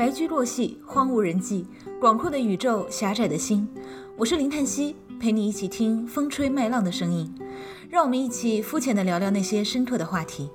白驹过隙，荒无人迹，广阔的宇宙，狭窄的心。我是林叹息，陪你一起听风吹麦浪的声音。让我们一起肤浅的聊聊那些深刻的话题。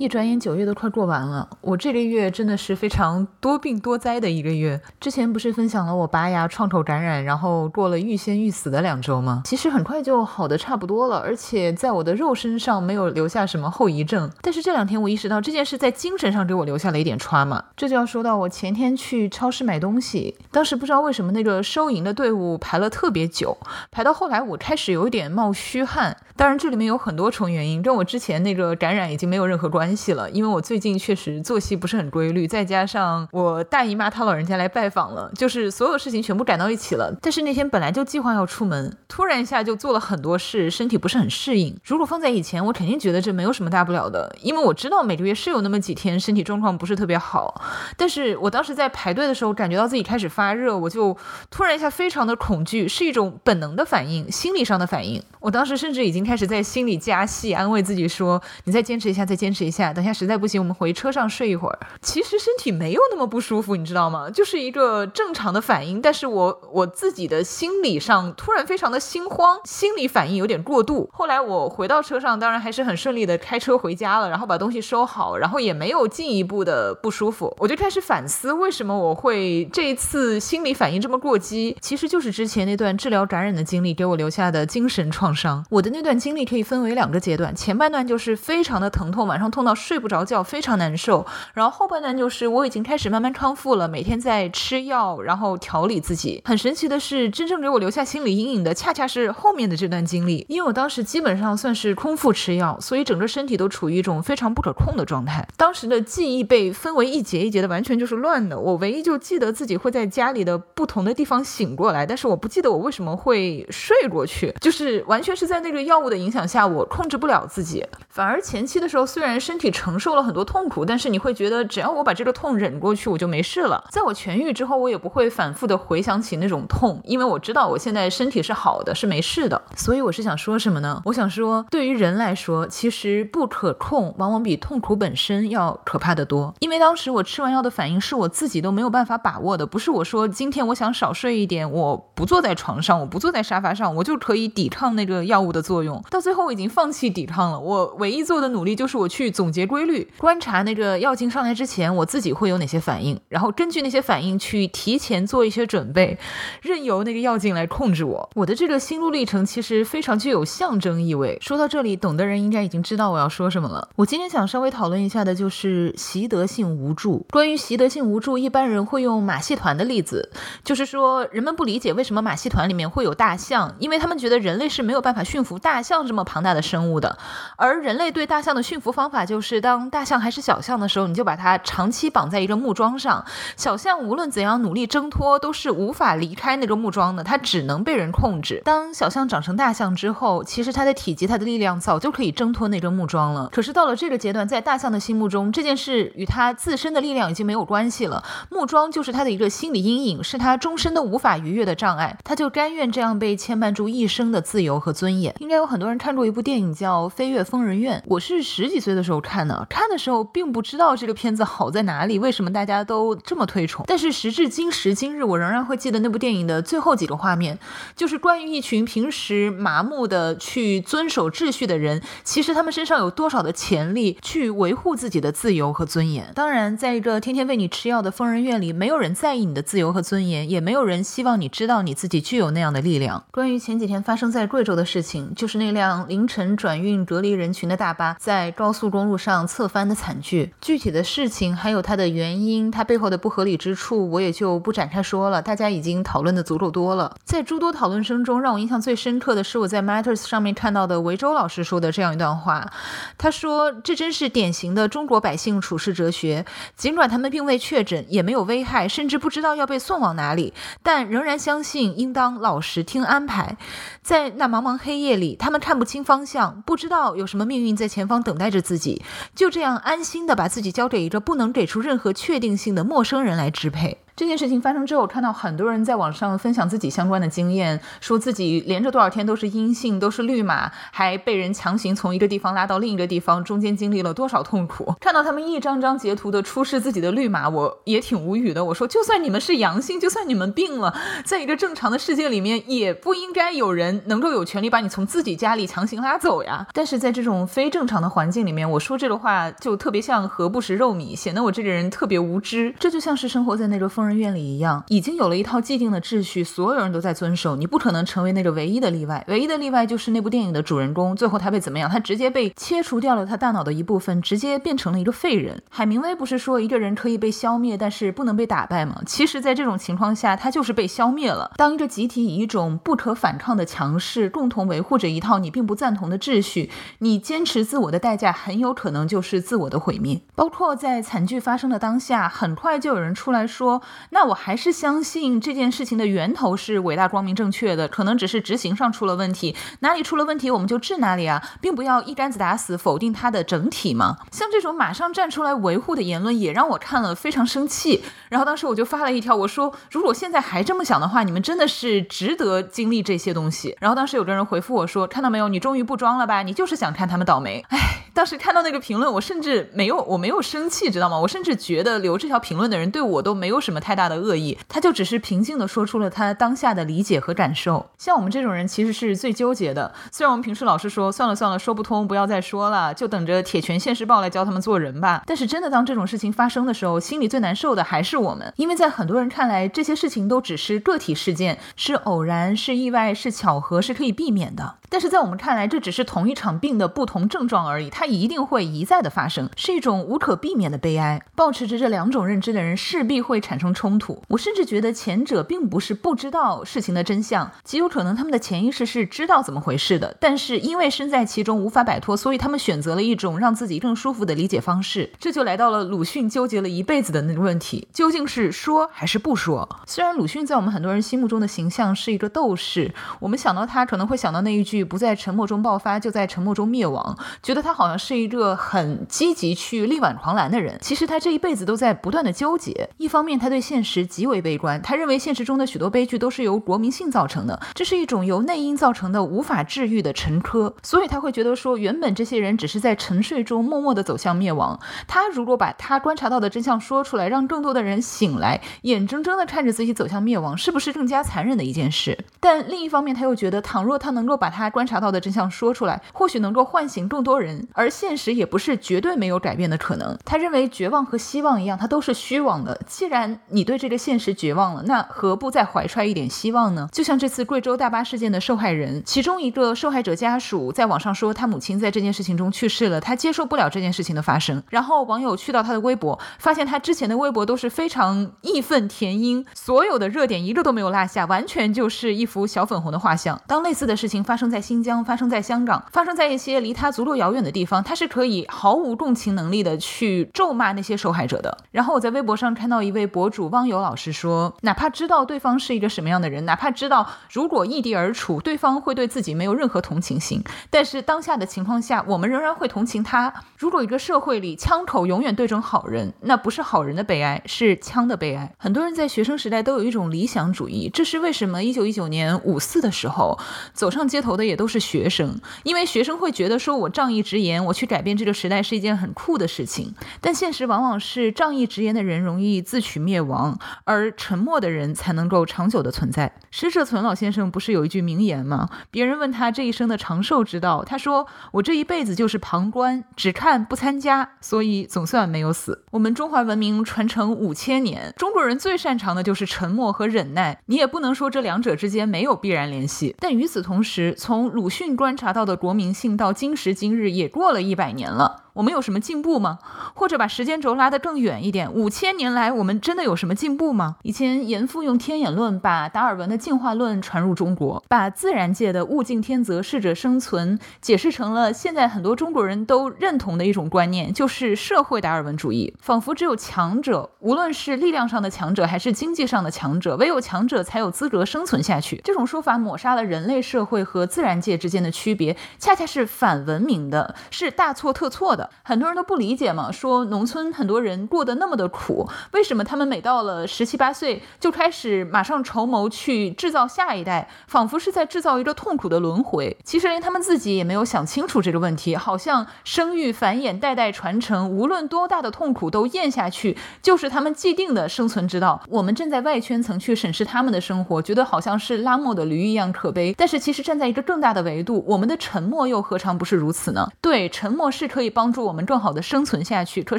一转眼九月都快过完了，我这个月真的是非常多病多灾的一个月。之前不是分享了我拔牙创口感染，然后过了欲仙欲死的两周吗？其实很快就好的差不多了，而且在我的肉身上没有留下什么后遗症。但是这两天我意识到这件事在精神上给我留下了一点创伤。这就要说到我前天去超市买东西，当时不知道为什么那个收银的队伍排了特别久，排到后来我开始有一点冒虚汗。当然这里面有很多重原因，跟我之前那个感染已经没有任何关系。关系了，因为我最近确实作息不是很规律，再加上我大姨妈她老人家来拜访了，就是所有事情全部赶到一起了。但是那天本来就计划要出门，突然一下就做了很多事，身体不是很适应。如果放在以前，我肯定觉得这没有什么大不了的，因为我知道每个月是有那么几天身体状况不是特别好。但是我当时在排队的时候，感觉到自己开始发热，我就突然一下非常的恐惧，是一种本能的反应，心理上的反应。我当时甚至已经开始在心里加戏，安慰自己说：“你再坚持一下，再坚持一下。”等下实在不行，我们回车上睡一会儿。其实身体没有那么不舒服，你知道吗？就是一个正常的反应。但是我我自己的心理上突然非常的心慌，心理反应有点过度。后来我回到车上，当然还是很顺利的开车回家了，然后把东西收好，然后也没有进一步的不舒服。我就开始反思，为什么我会这一次心理反应这么过激？其实就是之前那段治疗感染的经历给我留下的精神创伤。我的那段经历可以分为两个阶段，前半段就是非常的疼痛，晚上痛到。睡不着觉，非常难受。然后后半段就是我已经开始慢慢康复了，每天在吃药，然后调理自己。很神奇的是，真正给我留下心理阴影的，恰恰是后面的这段经历。因为我当时基本上算是空腹吃药，所以整个身体都处于一种非常不可控的状态。当时的记忆被分为一节一节的，完全就是乱的。我唯一就记得自己会在家里的不同的地方醒过来，但是我不记得我为什么会睡过去，就是完完全是在那个药物的影响下，我控制不了自己。反而前期的时候，虽然身体承受了很多痛苦，但是你会觉得只要我把这个痛忍过去，我就没事了。在我痊愈之后，我也不会反复的回想起那种痛，因为我知道我现在身体是好的，是没事的。所以我是想说什么呢？我想说，对于人来说，其实不可控往往比痛苦本身要可怕的多。因为当时我吃完药的反应是我自己都没有办法把握的，不是我说今天我想少睡一点，我不坐在床上，我不坐在沙发上，我就可以抵抗那个个药物的作用。到最后我已经放弃抵抗了，我唯一做的努力就是我去总结规律。观察那个药劲上来之前，我自己会有哪些反应，然后根据那些反应去提前做一些准备，任由那个药劲来控制我。我的这个心路历程其实非常具有象征意味。说到这里，懂的人应该已经知道我要说什么了。我今天想稍微讨论一下的就是习得性无助。关于习得性无助，一般人会用马戏团的例子，就是说人们不理解为什么马戏团里面会有大象，因为他们觉得人类是没有办法驯服大象这么庞大的生物的，而人类对大象的驯服方法就是当大象还是小象的时候，你就把它长期绑在一个木桩上。小象无论怎样努力挣脱，都是无法离开那个木桩的，它只能被人控制。当小象长成大象之后，其实它的体积、它的力量早就可以挣脱那根木桩了。可是到了这个阶段，在大象的心目中，这件事与它自身的力量已经没有关系了。木桩就是它的一个心理阴影，是它终身都无法逾越的障碍。它就甘愿这样被牵绊住一生的自由和尊严。应该有很多人看过一部电影叫《飞越疯人院》，我是十几岁的时候看的。看的时候并不知道这个片子好在哪里，为什么大家都这么推崇？但是时至今时今日，我仍然会记得那部电影的最后几个画面，就是关于一群平时麻木的去遵守秩序的人，其实他们身上有多少的潜力去维护自己的自由和尊严。当然，在一个天天喂你吃药的疯人院里，没有人在意你的自由和尊严，也没有人希望你知道你自己具有那样的力量。关于前几天发生在贵州的的事情，就是那辆凌晨转运隔离人群的大巴在高速公路上侧。翻的惨剧，具体的事情还有它的原因，它背后的不合理之处，我也就不展开说了。大家已经讨论的足够多了。在诸多讨论声中，让我印象最深刻的是我在 Matters 上面看到的维州老师说的这样一段话。他说：“这真是典型的中国百姓处世哲学。尽管他们并未确诊，也没有危害，甚至不知道要被送往哪里，但仍然相信应当老实听安排。在那茫茫黑夜里，他们看不清方向，不知道有什么命运在前方等待着自己。就这。”这样安心的把自己交给一个不能给出任何确定性的陌生人来支配。这件事情发生之后，看到很多人在网上分享自己相关的经验，说自己连着多少天都是阴性，都是绿码，还被人强行从一个地方拉到另一个地方，中间经历了多少痛苦。看到他们一张张截图的出示自己的绿码，我也挺无语的。我说，就算你们是阳性，就算你们病了，在一个正常的世界里面，也不应该有人能够有权利把你从自己家里强行拉走呀。但是在这种非正常的环境里面，我说这个话就特别像何不食肉糜，显得我这个人特别无知。这就像是生活在那个疯人院里一样。已经有了一套既定的秩序，所有人都在遵守，你不可能成为那个唯一的例外。唯一的例外就是那部电影的主人公，最后他被怎么样？他直接被切除掉了他大脑的一部分，直接变成了一个废人。海明威不是说一个人可以被消灭，但是不能被打败吗？其实，在这种情况下，他就是被消灭了。当一个集体以一种不可反抗的强势，共同维护着一套你并不赞同的秩序，你坚持自我的代价，很有可能就是自我的毁灭。包括在惨剧发生的当下，很快就有人出来说：“那我还是。”相信这件事情的源头是伟大、光明、正确的，可能只是执行上出了问题。哪里出了问题，我们就治哪里啊，并不要一竿子打死否定它的整体嘛。像这种马上站出来维护的言论，也让我看了非常生气。然后当时我就发了一条，我说：如果现在还这么想的话，你们真的是值得经历这些东西。然后当时有个人回复我说：看到没有，你终于不装了吧？你就是想看他们倒霉。唉。当时看到那个评论，我甚至没有，我没有生气，知道吗？我甚至觉得留这条评论的人对我都没有什么太大的恶意，他就只是平静的说出了他当下的理解和感受。像我们这种人其实是最纠结的。虽然我们平时老是说算了算了，说不通，不要再说了，就等着铁拳现世报来教他们做人吧。但是真的当这种事情发生的时候，心里最难受的还是我们，因为在很多人看来，这些事情都只是个体事件，是偶然，是意外，是巧合，是可以避免的。但是在我们看来，这只是同一场病的不同症状而已，它一定会一再的发生，是一种无可避免的悲哀。保持着这两种认知的人，势必会产生冲突。我甚至觉得前者并不是不知道事情的真相，极有可能他们的潜意识是知道怎么回事的，但是因为身在其中无法摆脱，所以他们选择了一种让自己更舒服的理解方式。这就来到了鲁迅纠结了一辈子的那个问题：究竟是说还是不说？虽然鲁迅在我们很多人心目中的形象是一个斗士，我们想到他可能会想到那一句。不在沉默中爆发，就在沉默中灭亡。觉得他好像是一个很积极去力挽狂澜的人。其实他这一辈子都在不断的纠结。一方面，他对现实极为悲观，他认为现实中的许多悲剧都是由国民性造成的，这是一种由内因造成的无法治愈的沉疴。所以他会觉得说，原本这些人只是在沉睡中默默的走向灭亡。他如果把他观察到的真相说出来，让更多的人醒来，眼睁睁的看着自己走向灭亡，是不是更加残忍的一件事？但另一方面，他又觉得，倘若他能够把他。观察到的真相说出来，或许能够唤醒更多人。而现实也不是绝对没有改变的可能。他认为绝望和希望一样，它都是虚妄的。既然你对这个现实绝望了，那何不再怀揣一点希望呢？就像这次贵州大巴事件的受害人，其中一个受害者家属在网上说，他母亲在这件事情中去世了，他接受不了这件事情的发生。然后网友去到他的微博，发现他之前的微博都是非常义愤填膺，所有的热点一个都没有落下，完全就是一幅小粉红的画像。当类似的事情发生在新疆发生在香港，发生在一些离他足够遥远的地方，他是可以毫无共情能力的去咒骂那些受害者的。然后我在微博上看到一位博主汪友老师说，哪怕知道对方是一个什么样的人，哪怕知道如果异地而处，对方会对自己没有任何同情心，但是当下的情况下，我们仍然会同情他。如果一个社会里枪口永远对准好人，那不是好人的悲哀，是枪的悲哀。很多人在学生时代都有一种理想主义，这是为什么？一九一九年五四的时候，走上街头的也都是学生，因为学生会觉得说，我仗义直言，我去改变这个时代是一件很酷的事情。但现实往往是，仗义直言的人容易自取灭亡，而沉默的人才能够长久的存在。施舍存老先生不是有一句名言吗？别人问他这一生的长寿之道，他说：“我这一辈子就是旁观，只看不参加，所以总算没有死。”我们中华文明传承五千年，中国人最擅长的就是沉默和忍耐。你也不能说这两者之间没有必然联系。但与此同时，从从鲁迅观察到的国民性到今时今日也过了一百年了。我们有什么进步吗？或者把时间轴拉得更远一点，五千年来我们真的有什么进步吗？以前严复用天演论把达尔文的进化论传入中国，把自然界的物竞天择、适者生存解释成了现在很多中国人都认同的一种观念，就是社会达尔文主义。仿佛只有强者，无论是力量上的强者还是经济上的强者，唯有强者才有资格生存下去。这种说法抹杀了人类社会和自然界之间的区别，恰恰是反文明的，是大错特错的。很多人都不理解嘛，说农村很多人过得那么的苦，为什么他们每到了十七八岁就开始马上筹谋去制造下一代，仿佛是在制造一个痛苦的轮回。其实连他们自己也没有想清楚这个问题，好像生育繁衍、代代传承，无论多大的痛苦都咽下去，就是他们既定的生存之道。我们站在外圈层去审视他们的生活，觉得好像是拉磨的驴一样可悲。但是其实站在一个更大的维度，我们的沉默又何尝不是如此呢？对，沉默是可以帮帮助我们更好的生存下去。可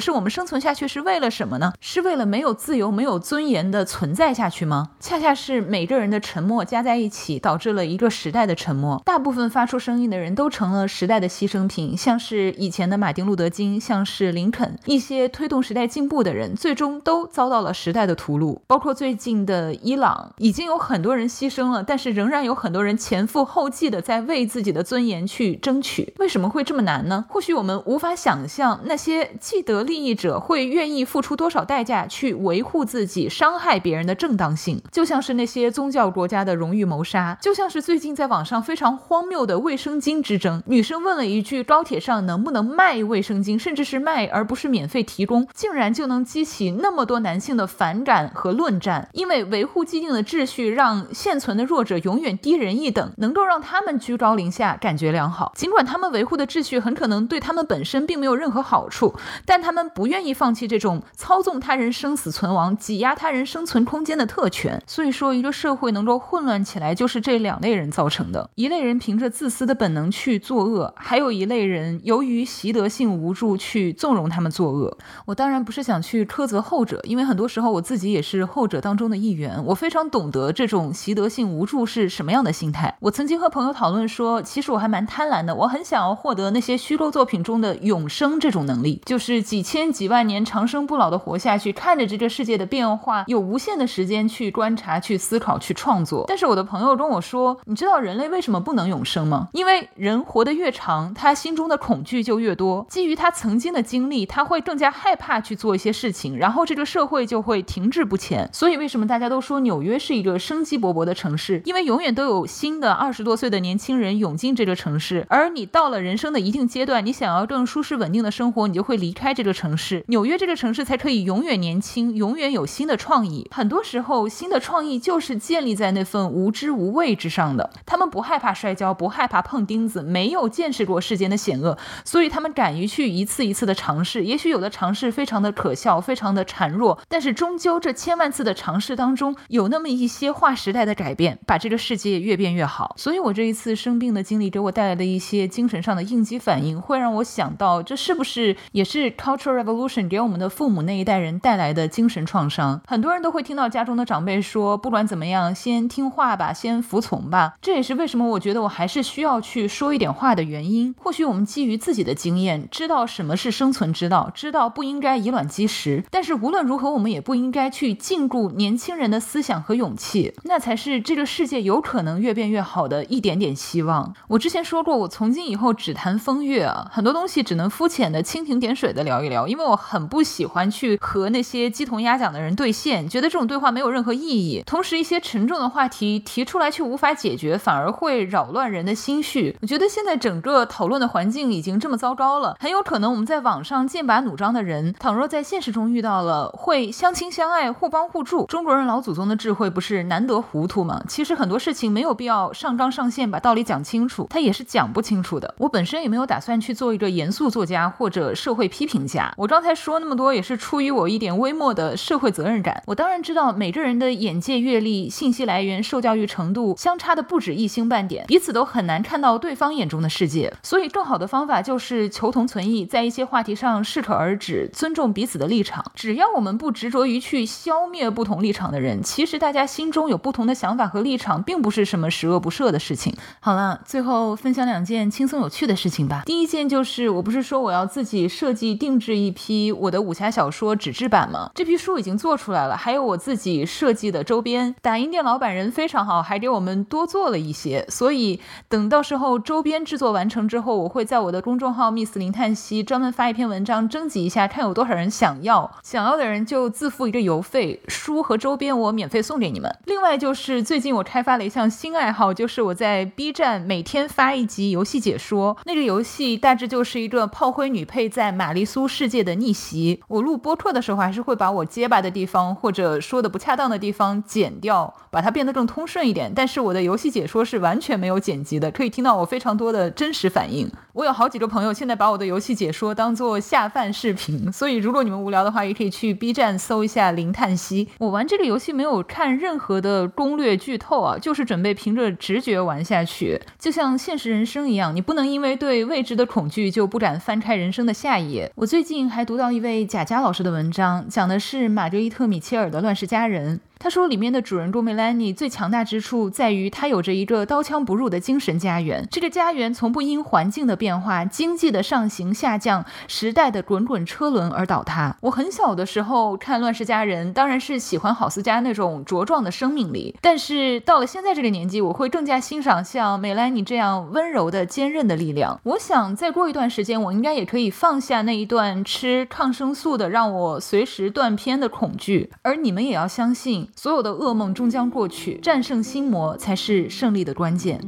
是我们生存下去是为了什么呢？是为了没有自由、没有尊严的存在下去吗？恰恰是每个人的沉默加在一起，导致了一个时代的沉默。大部分发出声音的人都成了时代的牺牲品，像是以前的马丁·路德·金，像是林肯，一些推动时代进步的人，最终都遭到了时代的屠戮。包括最近的伊朗，已经有很多人牺牲了，但是仍然有很多人前赴后继的在为自己的尊严去争取。为什么会这么难呢？或许我们无法想象那些既得利益者会愿意付出多少代价去维护自己伤害别人的正当性，就像是那些宗教国家的荣誉谋杀，就像是最近在网上非常荒谬的卫生巾之争。女生问了一句：“高铁上能不能卖卫生巾？甚至是卖而不是免费提供？”竟然就能激起那么多男性的反感和论战。因为维护既定的秩序，让现存的弱者永远低人一等，能够让他们居高临下，感觉良好。尽管他们维护的秩序很可能对他们本身并没有任何好处，但他们不愿意放弃这种操纵他人生死存亡、挤压他人生存空间的特权。所以说，一个社会能够混乱起来，就是这两类人造成的。一类人凭着自私的本能去作恶，还有一类人由于习得性无助去纵容他们作恶。我当然不是想去苛责后者，因为很多时候我自己也是后者当中的一员，我非常懂得这种习得性无助是什么样的心态。我曾经和朋友讨论说，其实我还蛮贪婪的，我很想要获得那些虚构作品中的永生这种能力，就是几千几万年长生不老的活下去，看着这个世界的变化，有无限的时间去观察、去思考、去创作。但是我的朋友跟我说，你知道人类为什么不能永生吗？因为人活得越长，他心中的恐惧就越多。基于他曾经的经历，他会更加害怕去做一些事情，然后这个社会就会停滞不前。所以为什么大家都说纽约是一个生机勃勃的城市？因为永远都有新的二十多岁的年轻人涌进这个城市，而你到了人生的一定阶段，你想要更舒适稳定的生活，你就会离开这个城市。纽约这个城市才可以永远年轻，永远有新的创意。很多时候，新的创意就是建立在那份无知无畏之上的。他们不害怕摔跤，不害怕碰钉子，没有见识过世间的险恶，所以他们敢于去一次一次的尝试。也许有的尝试非常的可笑，非常的孱弱，但是终究这千万次的尝试当中，有那么一些划时代的改变，把这个世界越变越好。所以，我这一次生病的经历给我带来的一些精神上的应激反应，会让我想到，这是不是也是 cultural revolution 给我们的父母那一代人带来的精神创伤？很多人都会听到家中的长辈说，不管怎么样，先听话吧，先服从吧。这也是为什么我觉得我还是需要去说一点话的原因。或许我们基于自己的经验，知道什么是生存之道，知道不应该以卵击石。但是无论如何，我们也不应该去禁锢年轻人的思想和勇气，那才是这个世界有可能越变越好的一点点希望。我之前说过，我从今以后只谈风月啊，很多东西只能肤浅的蜻蜓点水的聊一聊，因为我很不喜欢去和那些鸡同鸭讲的人对线，觉得这种对话没有任何意义。同时，一些沉重的话题提出来却无法解决，反而会扰乱人的心绪。我觉得现在整个讨论的环境已经这么糟糕了，很有可能我们在网上剑拔弩张的人，倘若在现实中遇到了，会相亲相爱、互帮互助。中国人老祖宗的智慧不是难得糊涂吗？其实很多事情没有必要上纲上线把道理讲清楚，他也是讲不清楚的。我本身也没有打算去做一个严肃作家或者社会批评家。我刚才说那么多，也是出于我一点微末的社会责任感。我当然知道每个人的眼界、阅历、信息来源、受教育程度相差的不止一星半点，彼此都很难看到对方眼中的世界。所以，更好的方法就是求同存异，在一些话题上适可而止，尊重彼此的立场。只要我们不执着于去消灭不同立场的人，其实大家心中有不同的想法和立场，并不是什么十恶不赦的事情。好了，最后分享两件轻松有趣的事情吧。第一件就是，我不是说我要自己设计定制一批我的武侠小说纸质版吗？这批书已经做出来了，还有我自己设计的周边。打印店老板人非常好，还给我们多做了一些。所以等到时候周边制作完成之后，我会在我的公众号 Miss 林叹息专门发一篇文章，征集一下，看有多少人想要。想要的人就自付一个邮费，书和周边我免费送给你们。另外就是最近我开发了一项新爱好，就是我在 B 站每天发一集游戏解说。那个游戏大致就是一个炮灰女配在玛丽苏世界的逆袭。我录播客的时候，还是会把我结巴的地方或者说的不恰当的地方剪掉，把它变得更通顺一点。但是我的游戏解说是完全没有剪辑的，可以听到我非常多的真实反应。我有好几个朋友现在把我的游戏解说当做下饭视频，所以如果你们无聊的话，也可以去 B 站搜一下零叹息。我玩这个游戏没有看任何的攻略剧透啊，就是准备凭着直觉玩下去，就像现实人生一样，你不能因为对未知的恐惧就不敢翻开人生的下一页。我最近还读到一位贾佳老师的文章，讲的是玛格丽特·米切尔的《乱世佳人》。他说，里面的主人公梅兰妮最强大之处在于，她有着一个刀枪不入的精神家园。这个家园从不因环境的变化、经济的上行下降、时代的滚滚车轮而倒塌。我很小的时候看《乱世佳人》，当然是喜欢郝思嘉那种茁壮的生命力。但是到了现在这个年纪，我会更加欣赏像梅兰妮这样温柔的、坚韧的力量。我想再过一段时间，我应该也可以放下那一段吃抗生素的、让我随时断片的恐惧。而你们也要相信。所有的噩梦终将过去，战胜心魔才是胜利的关键。